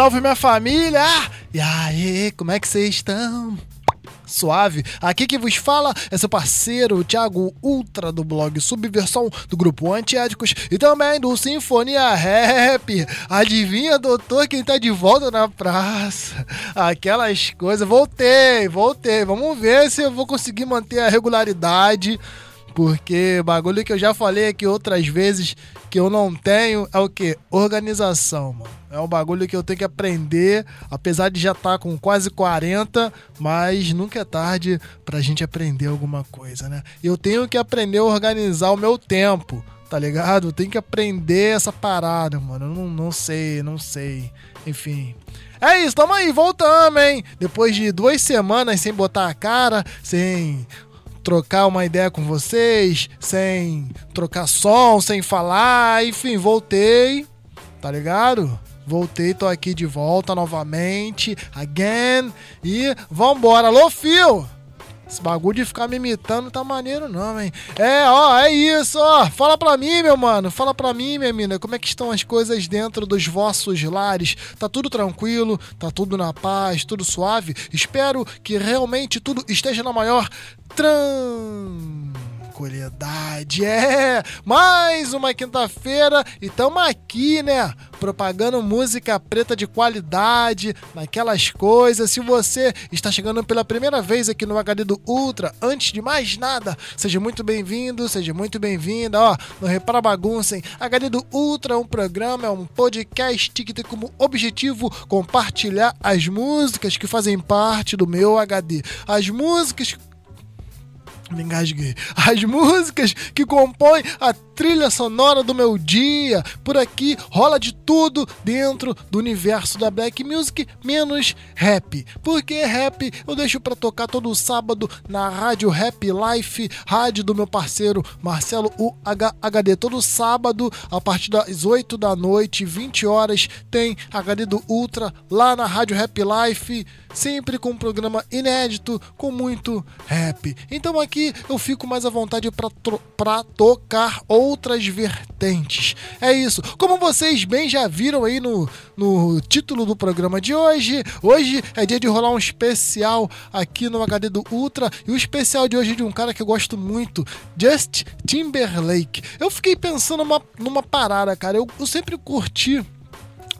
salve minha família! E aí, como é que vocês estão? Suave. Aqui que vos fala é seu parceiro Thiago Ultra do blog Subversão do grupo Antiéticos e também do Sinfonia Rap. Adivinha, doutor, quem tá de volta na praça? Aquelas coisas. Voltei, voltei. Vamos ver se eu vou conseguir manter a regularidade. Porque bagulho que eu já falei aqui outras vezes que eu não tenho é o que? Organização, mano. É um bagulho que eu tenho que aprender, apesar de já estar tá com quase 40, mas nunca é tarde pra gente aprender alguma coisa, né? Eu tenho que aprender a organizar o meu tempo, tá ligado? Eu tenho que aprender essa parada, mano. Eu não, não sei, não sei. Enfim. É isso, tamo aí, voltamos, hein? Depois de duas semanas sem botar a cara, sem trocar uma ideia com vocês, sem trocar som, sem falar, enfim, voltei, tá ligado? Voltei, tô aqui de volta novamente, again, e vambora. Alô, Fio! Esse bagulho de ficar me imitando tá maneiro não, hein? É, ó, é isso, ó. Fala pra mim, meu mano. Fala pra mim, minha mina. Como é que estão as coisas dentro dos vossos lares? Tá tudo tranquilo? Tá tudo na paz? Tudo suave? Espero que realmente tudo esteja na maior É, mais uma quinta-feira e estamos aqui, né? Propagando música preta de qualidade, naquelas coisas. Se você está chegando pela primeira vez aqui no HD do Ultra, antes de mais nada, seja muito bem-vindo, seja muito bem-vinda. Ó, não repara bagunça, hein? HD do Ultra é um programa, é um podcast que tem como objetivo compartilhar as músicas que fazem parte do meu HD. As músicas me engasguei. As músicas que compõem a trilha sonora do meu dia. Por aqui rola de tudo dentro do universo da Black Music, menos rap. Porque rap eu deixo para tocar todo sábado na Rádio Rap Life, rádio do meu parceiro Marcelo UHD. Todo sábado, a partir das 8 da noite, 20 horas, tem HD do Ultra lá na Rádio Rap Life, sempre com um programa inédito, com muito rap. Então aqui eu fico mais à vontade para tocar outras vertentes. É isso. Como vocês bem já viram aí no, no título do programa de hoje, hoje é dia de rolar um especial aqui no HD do Ultra. E o especial de hoje é de um cara que eu gosto muito, Just Timberlake. Eu fiquei pensando numa, numa parada, cara. Eu, eu sempre curti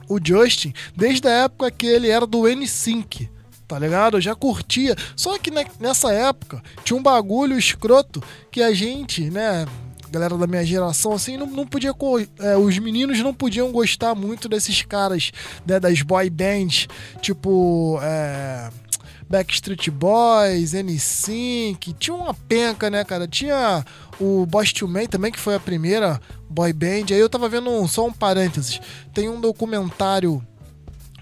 o Justin desde a época que ele era do N-Sync tá ligado? Eu já curtia. Só que nessa época tinha um bagulho escroto que a gente, né, galera da minha geração, assim, não, não podia. É, os meninos não podiam gostar muito desses caras, né, das boy bands, tipo. É, Backstreet Boys, N5, tinha uma penca, né, cara? Tinha o Boss to Man também, que foi a primeira boy band. Aí eu tava vendo um, só um parênteses. Tem um documentário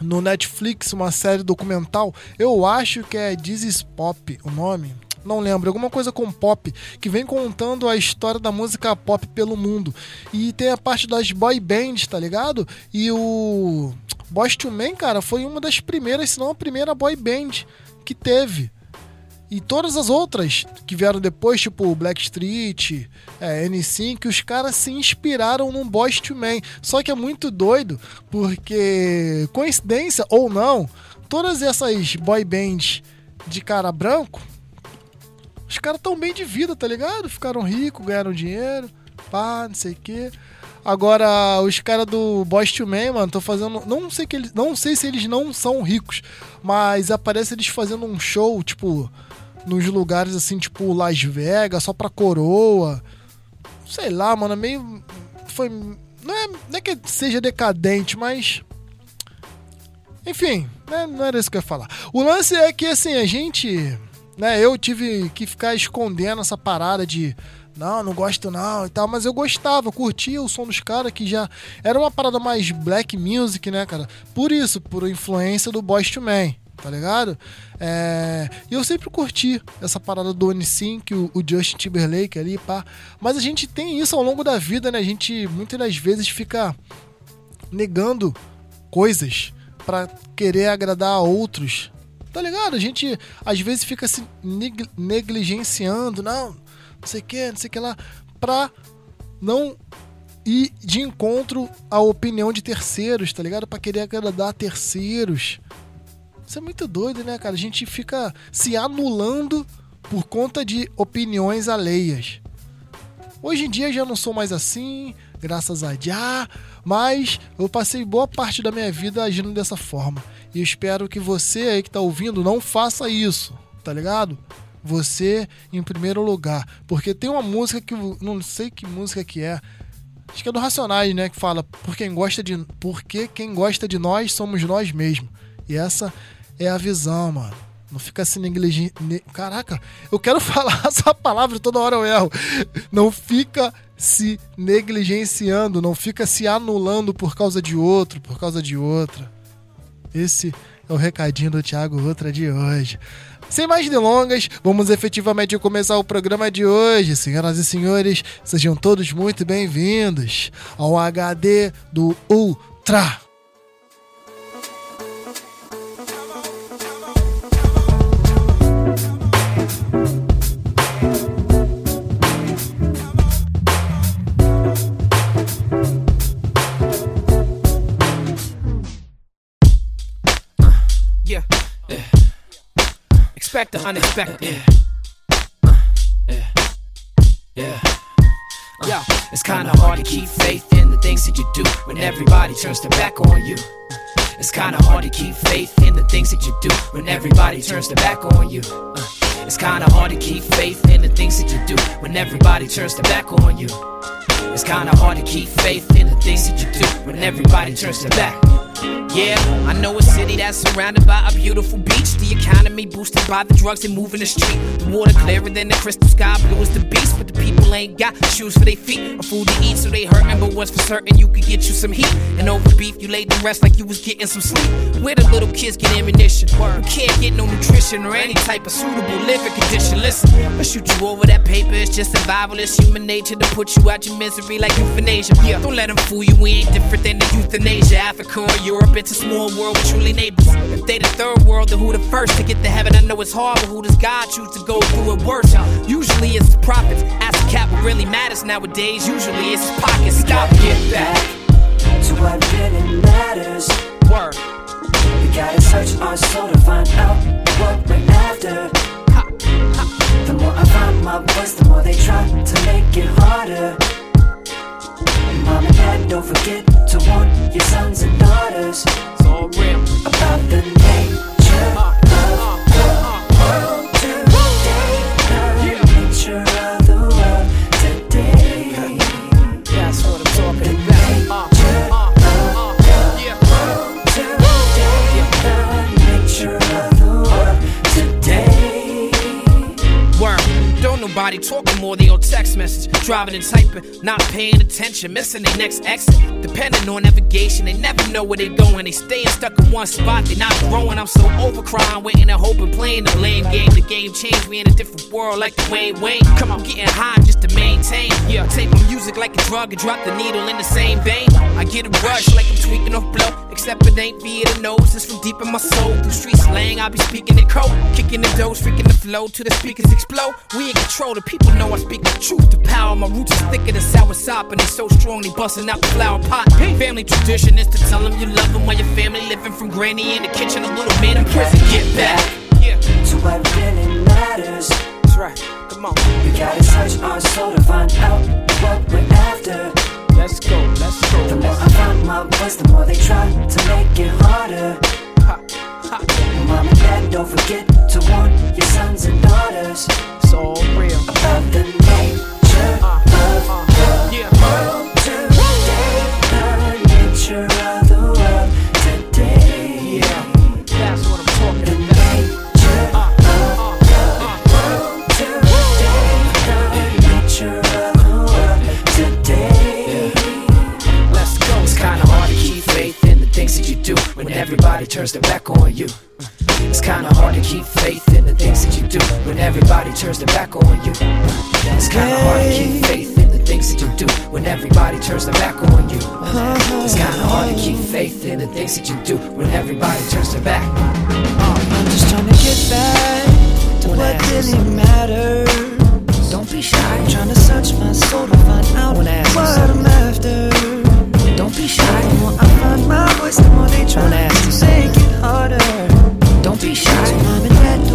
no Netflix uma série documental. Eu acho que é This is Pop o nome. Não lembro, alguma coisa com pop, que vem contando a história da música pop pelo mundo. E tem a parte das boy bands, tá ligado? E o Boss to Man, cara, foi uma das primeiras, se não a primeira boy band que teve. E todas as outras que vieram depois, tipo Blackstreet, é, N5, os caras se inspiraram num Boys to Man. Só que é muito doido, porque, coincidência ou não, todas essas boy bands de cara branco, os caras tão bem de vida, tá ligado? Ficaram ricos, ganharam dinheiro, pá, não sei o quê. Agora, os caras do Boys to Man, mano, tô fazendo. Não sei, que eles, não sei se eles não são ricos, mas aparece eles fazendo um show, tipo nos lugares assim, tipo Las Vegas, só pra coroa. Sei lá, mano, meio. Foi. Não é, não é que seja decadente, mas. Enfim, né, não era isso que eu ia falar. O lance é que, assim, a gente. Né, eu tive que ficar escondendo essa parada de. Não, não gosto não e tal, mas eu gostava, curtia o som dos caras que já era uma parada mais black music, né, cara? Por isso, por influência do Boys to Man tá ligado? É, e eu sempre curti essa parada do N5, o, o Justin Timberlake ali, pá. Mas a gente tem isso ao longo da vida, né? A gente muitas das vezes fica negando coisas para querer agradar a outros. Tá ligado? A gente às vezes fica se negligenciando, não, não sei o que, não sei o que lá, pra não ir de encontro à opinião de terceiros, tá ligado? Pra querer agradar terceiros. Isso é muito doido, né, cara? A gente fica se anulando por conta de opiniões alheias. Hoje em dia já não sou mais assim, graças a Jah, mas eu passei boa parte da minha vida agindo dessa forma. E espero que você aí que tá ouvindo não faça isso, tá ligado? Você em primeiro lugar. Porque tem uma música que. Não sei que música que é. Acho que é do Racionais, né? Que fala, por quem gosta de. Porque quem gosta de nós somos nós mesmos. E essa é a visão, mano. Não fica se negligenciando. Caraca, eu quero falar essa palavra toda hora eu erro. Não fica se negligenciando, não fica se anulando por causa de outro, por causa de outra. Esse é o recadinho do Thiago Outra de hoje. Sem mais delongas, vamos efetivamente começar o programa de hoje. Senhoras e senhores, sejam todos muito bem-vindos ao HD do Ultra. Expect the unexpected. Yeah. Yeah. Yo, it's kinda hard to keep faith in the things that you do when everybody turns their back on you. It's kinda hard to keep faith in the things that you do when everybody turns their back on you. Uh, it's kinda hard to keep faith in the things that you do when everybody turns their back on you. It's kinda hard to keep faith in the things that you do when everybody turns their back. Yeah, I know a city that's surrounded by a beautiful beach. The economy boosted by the drugs and moving the street. The water clearer than the crystal sky, blue as the beast. But the people ain't got shoes for their feet or food to eat, so they hurtin'. But what's for certain, you could get you some heat. And over beef, you laid to rest like you was getting some sleep. Where the little kids get ammunition, who can't get no nutrition or any type of suitable living condition. Listen, I'll shoot you over that paper. It's just survival. It's human nature to put you out your misery like euthanasia. Yeah, don't let them fool you. We ain't different than the euthanasia. Africa or Europe, it's a small world with truly neighbors. If they the third world, then who the first to get to heaven? I know it's hard, but who does God choose to go through it worse? Usually it's the prophets. Ask the cap what really matters nowadays. Usually it's his pockets. Stop, get back to what really matters. Word. We gotta search our soul to find out what we're after. The more I find my voice, the more they try to make it harder. Mom and dad, don't forget to warn your sons and daughters about the nature talking more, they on text message. Driving and typing, not paying attention, missing their next exit. Depending on navigation, they never know where they going. They staying stuck in one spot, they not growing. I'm so over crying, waiting and hoping, playing the lame game. The game changed, we in a different world like the Wayne Wayne. Come on, getting high just to maintain. Yeah, take my music like a drug and drop the needle in the same vein. I get a rush like I'm tweaking off blow. Except it ain't via the nose, it's from deep in my soul. Through street slang, I be speaking in code. Kicking the doors, freaking the flow till the speakers explode. We in control, the people know I speak the truth. The power, my roots is thicker than sour sop, and they so strong they busting out the flower pot. Family tradition is to tell them you love them while your family living from granny in the kitchen, a little man in prison. Get back. Yeah, To what really matters. that's right. Come on, We gotta search our soul to find out what we're after. Let's go, let's go. The more I find my voice, the more they try to make it harder. Ha, ha. Mom and dad, don't forget to warn your sons and daughters It's all real. about the nature Uh, of uh, the yeah. world turns their back on you. It's kinda hard to keep faith in the things that you do when everybody turns their back on you. It's kinda hard to keep faith in the things that you do when everybody turns their back on you. It's kinda hard to keep faith in the things that you do when everybody turns their back. I'm just trying to get back to what really matters. Don't be shy. I'm trying to search my soul to find out what I'm after. Don't be shy, I find my voice the more they try to make it harder. Don't be shy, so mom and dad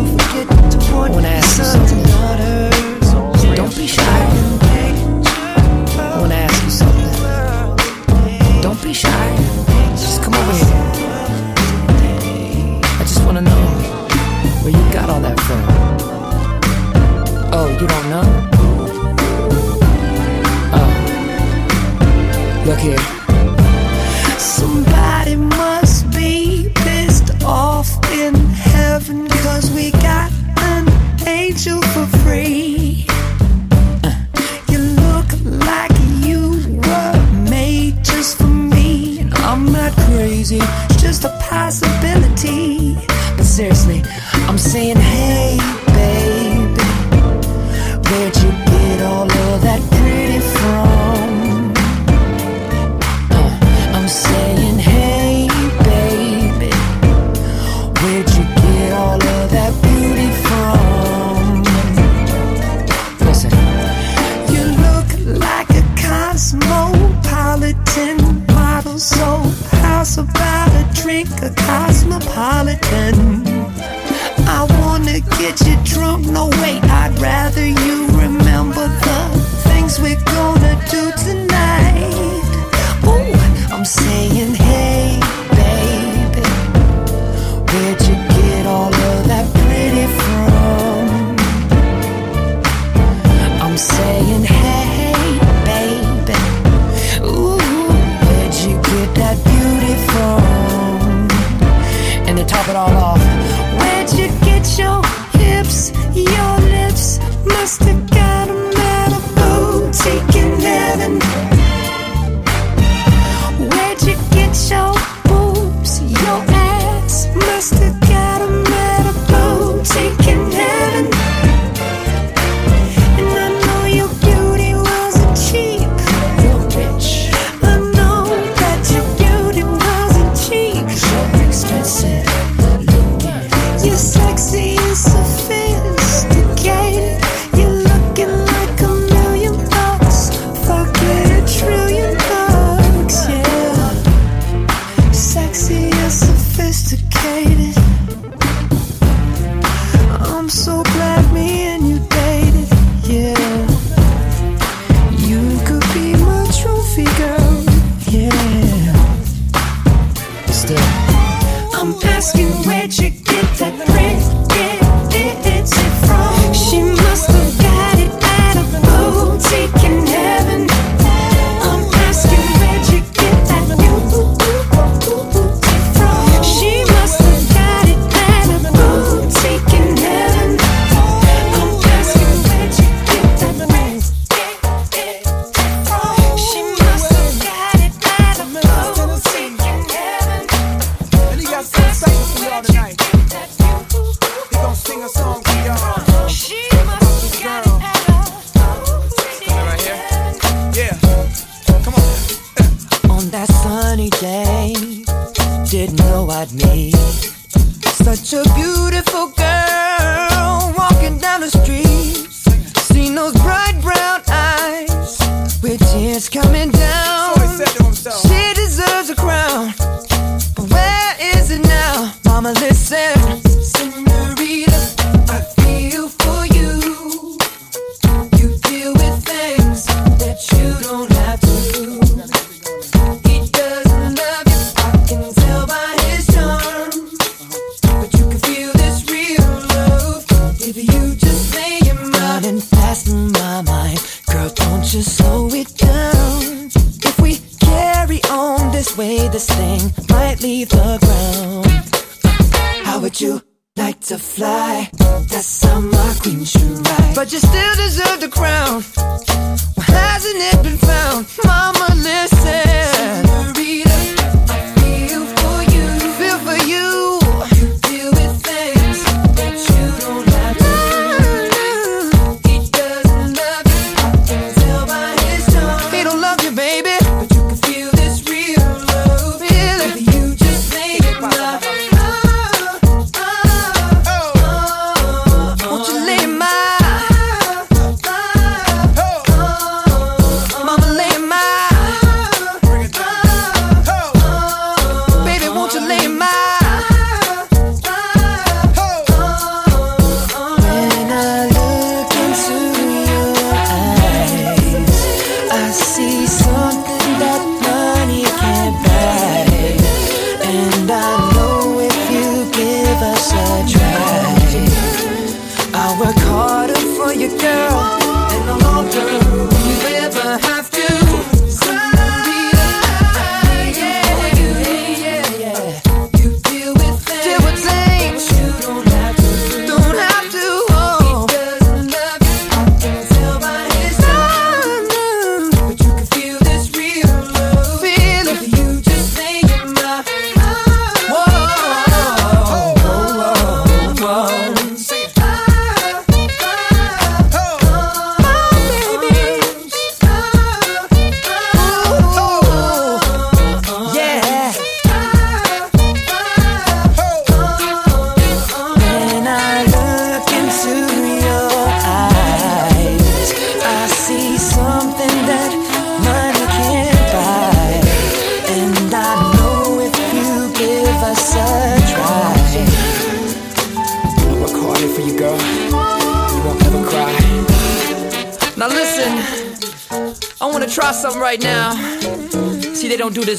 harder for your girl.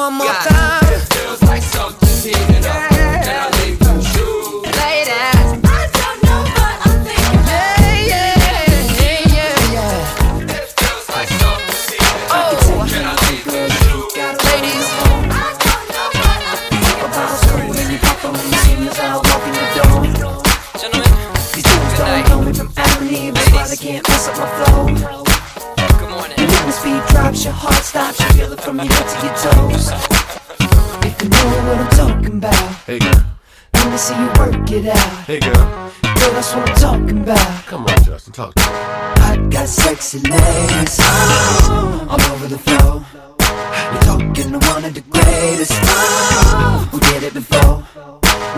One more time. See you work it out. hey girl, Girl, that's what I'm talking about. come on, Justin, talk to me. I got sexy legs oh, all over the floor. You're talking to one of the greatest oh, who did it before.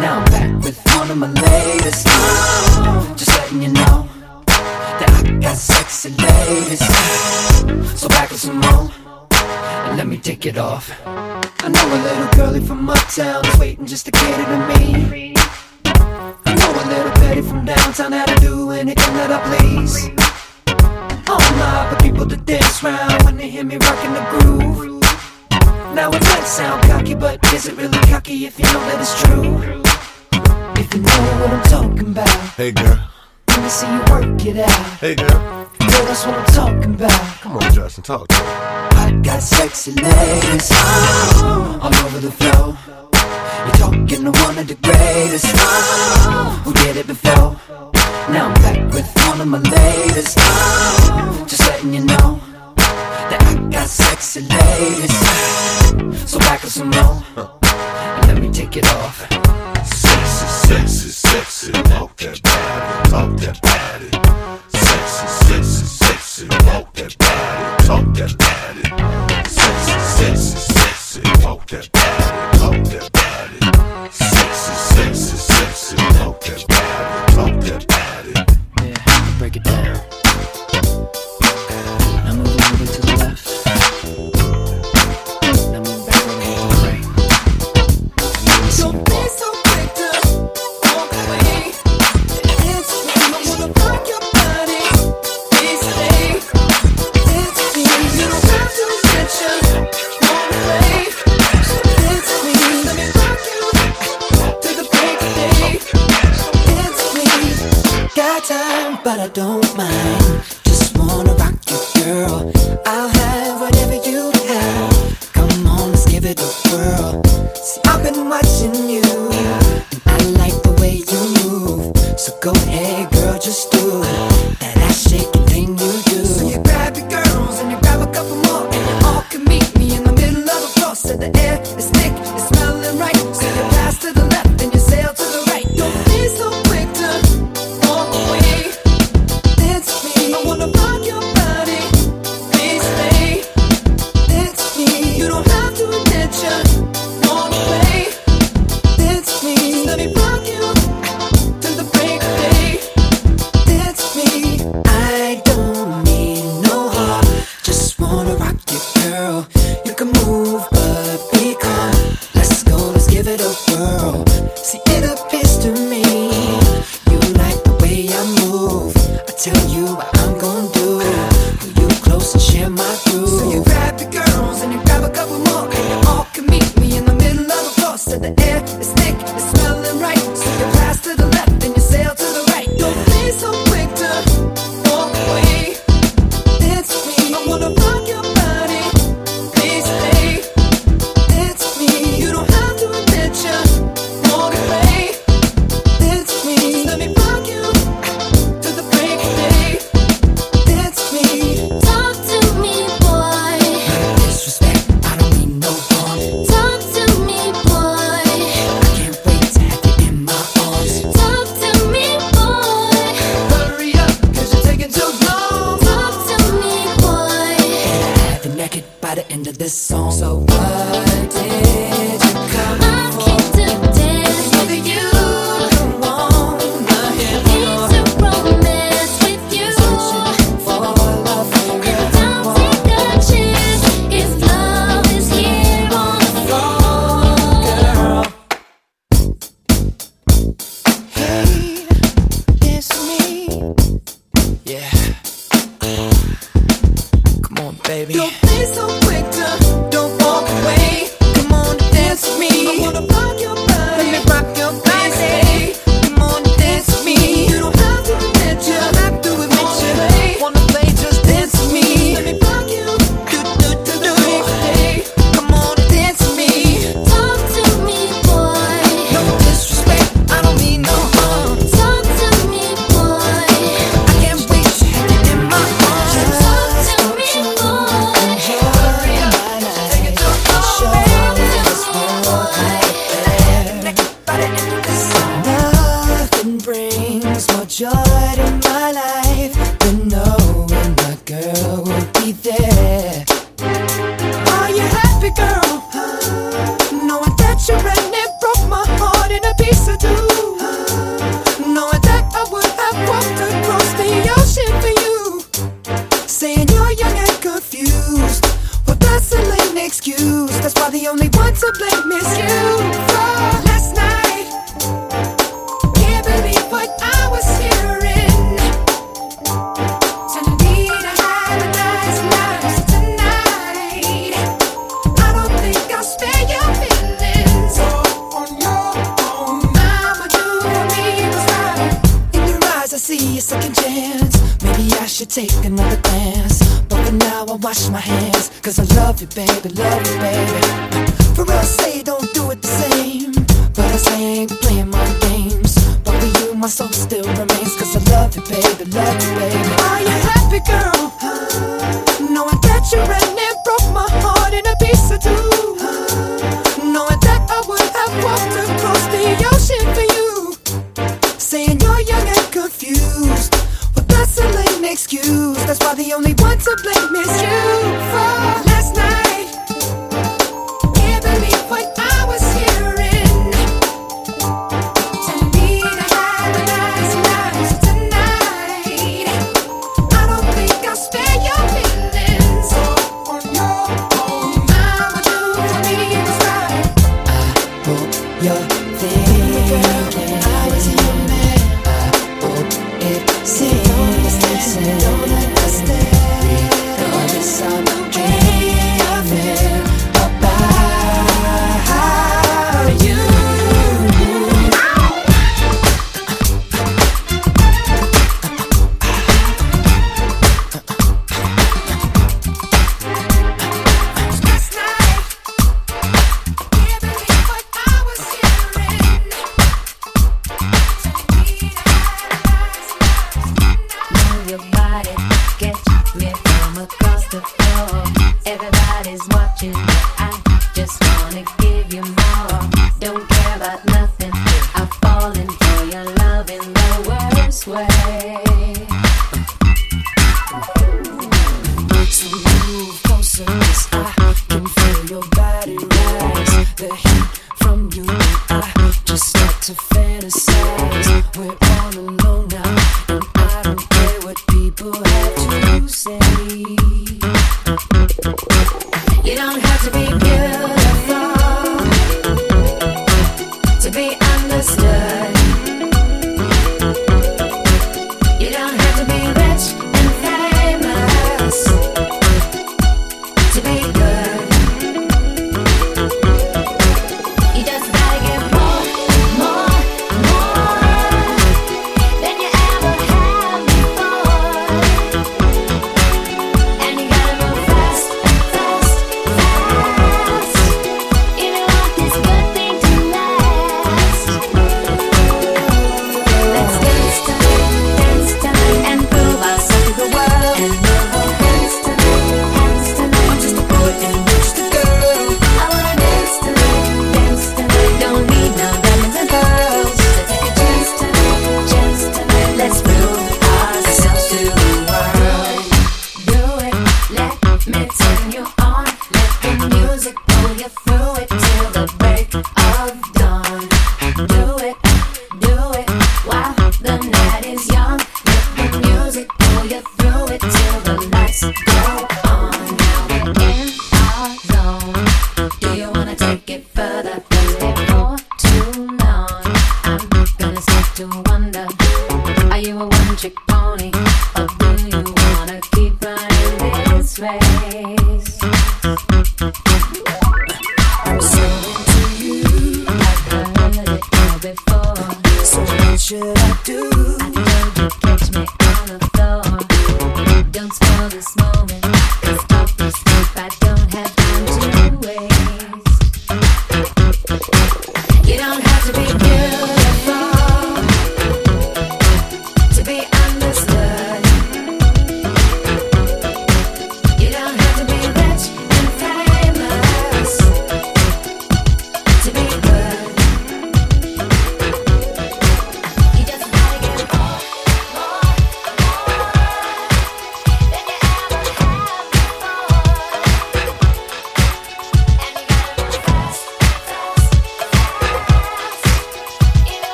Now I'm back with one of my latest. Oh, just letting you know that I got sexy ladies. So back with some more and let me take it off. I know a little girlie from uptown is waiting just to cater to me. I know a little Betty from downtown how to do anything that I please. I'm All the people to dance round when they hear me rocking the groove. Now it might sound cocky, but is it really cocky if you know that it's true? If you know what I'm talking about, Hey girl, let me see you work it out. hey girl, Girl, that's what I'm talking about. come on, Justin, talk to me. Got sexy ladies oh, all over the floor. You're talking to one of the greatest oh, who did it before. Now I'm back with one of my latest. Oh, just letting you know that I got sexy ladies. So back with some more. And let me take it off. Sexy, sexy, sexy, walk that body, talk that body. Sexy, sexy, sexy, walk that body, talk that body. Sexy, sexy, sexy, walk that body, talk that body. Sexy, sexy, sexy, walk that body, talk that body. Yeah, break it down. in my groove. baby. take another glance. But for now I wash my hands. Cause I love you baby, love you baby.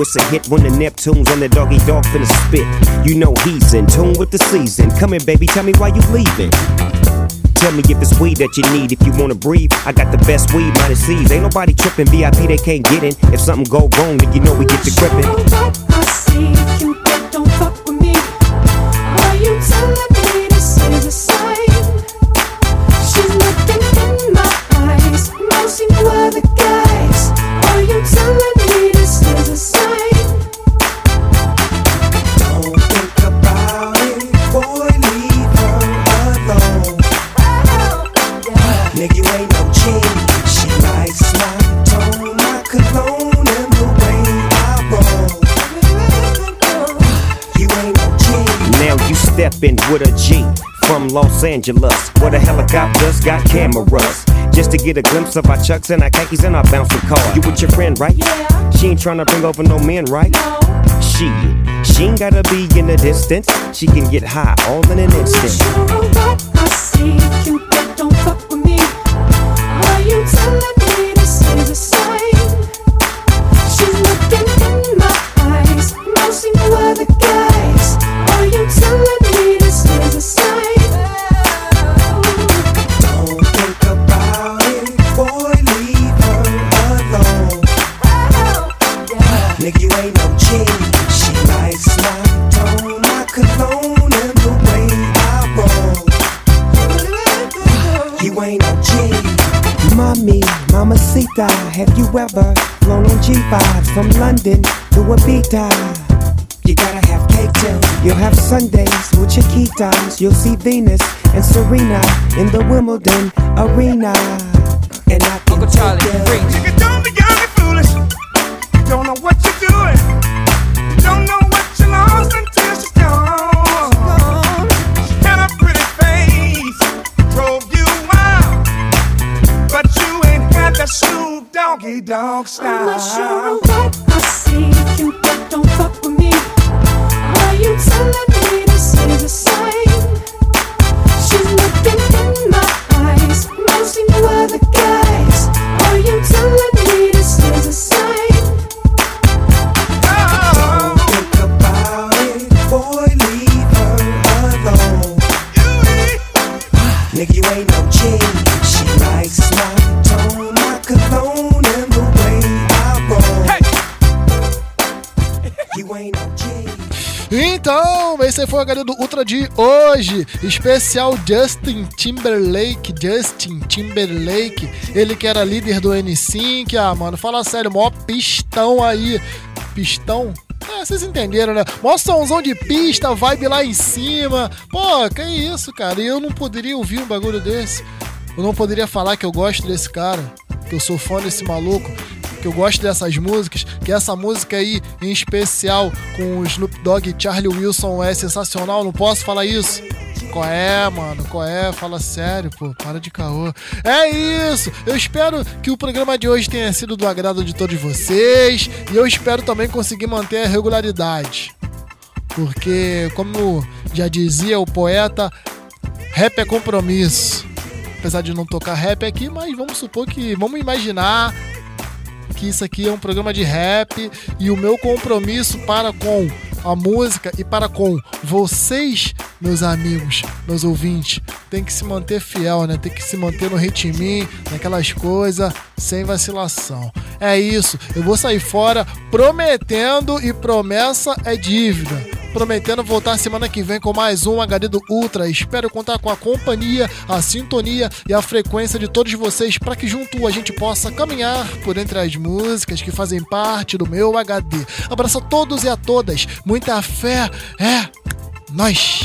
It's a hit when the Neptunes and the doggy dog finna spit. You know he's in tune with the season. Come here, baby, tell me why you leaving. Tell me if it's weed that you need. If you wanna breathe, I got the best weed, minus C's. Ain't nobody tripping, VIP they can't get in. If something go wrong, then you know we get to gripping. Don't fuck with me. Are you telling me Nigga, you ain't no G. She likes my tone, my cologne, and the way I roll. You ain't no G. Now you steppin' with a G from Los Angeles, where the helicopters got cameras. Just to get a glimpse of our chucks and our khakis and our bouncing car. You with your friend, right? Yeah. She ain't tryna bring over no men, right? No. She, she ain't gotta be in the distance. She can get high all in an instant. sure what I see you, but don't fuck with me. Are you telling me this is a sign? She's looking in my eyes. No, other guys. Have you ever flown on G5 from London to a Ibiza? You gotta have cake too. You'll have Sundays with Chiquitas. You'll see Venus and Serena in the Wimbledon arena. And I can Uncle Charlie, dog style. Foi o HD do Ultra de hoje. Especial Justin Timberlake. Justin Timberlake. Ele que era líder do N5. Ah, mano, fala sério, maior pistão aí. Pistão? É, vocês entenderam, né? Mó somzão de pista, vibe lá em cima. Pô, que isso, cara? E eu não poderia ouvir um bagulho desse. Eu não poderia falar que eu gosto desse cara. Que eu sou fã desse maluco que eu gosto dessas músicas, que essa música aí, em especial com o Snoop Dogg e Charlie Wilson, é sensacional, não posso falar isso? Qual é, mano? Qual é? Fala sério, pô. Para de caô. É isso! Eu espero que o programa de hoje tenha sido do agrado de todos vocês. E eu espero também conseguir manter a regularidade. Porque, como já dizia o poeta, rap é compromisso. Apesar de não tocar rap aqui, mas vamos supor que. Vamos imaginar que isso aqui é um programa de rap e o meu compromisso para com a música e para com vocês, meus amigos, meus ouvintes, tem que se manter fiel, né? Tem que se manter no ritminho, naquelas coisas, sem vacilação. É isso. Eu vou sair fora prometendo e promessa é dívida prometendo voltar semana que vem com mais um HD do Ultra. Espero contar com a companhia, a sintonia e a frequência de todos vocês para que junto a gente possa caminhar por entre as músicas que fazem parte do meu HD. Abraço a todos e a todas. Muita fé. É nós.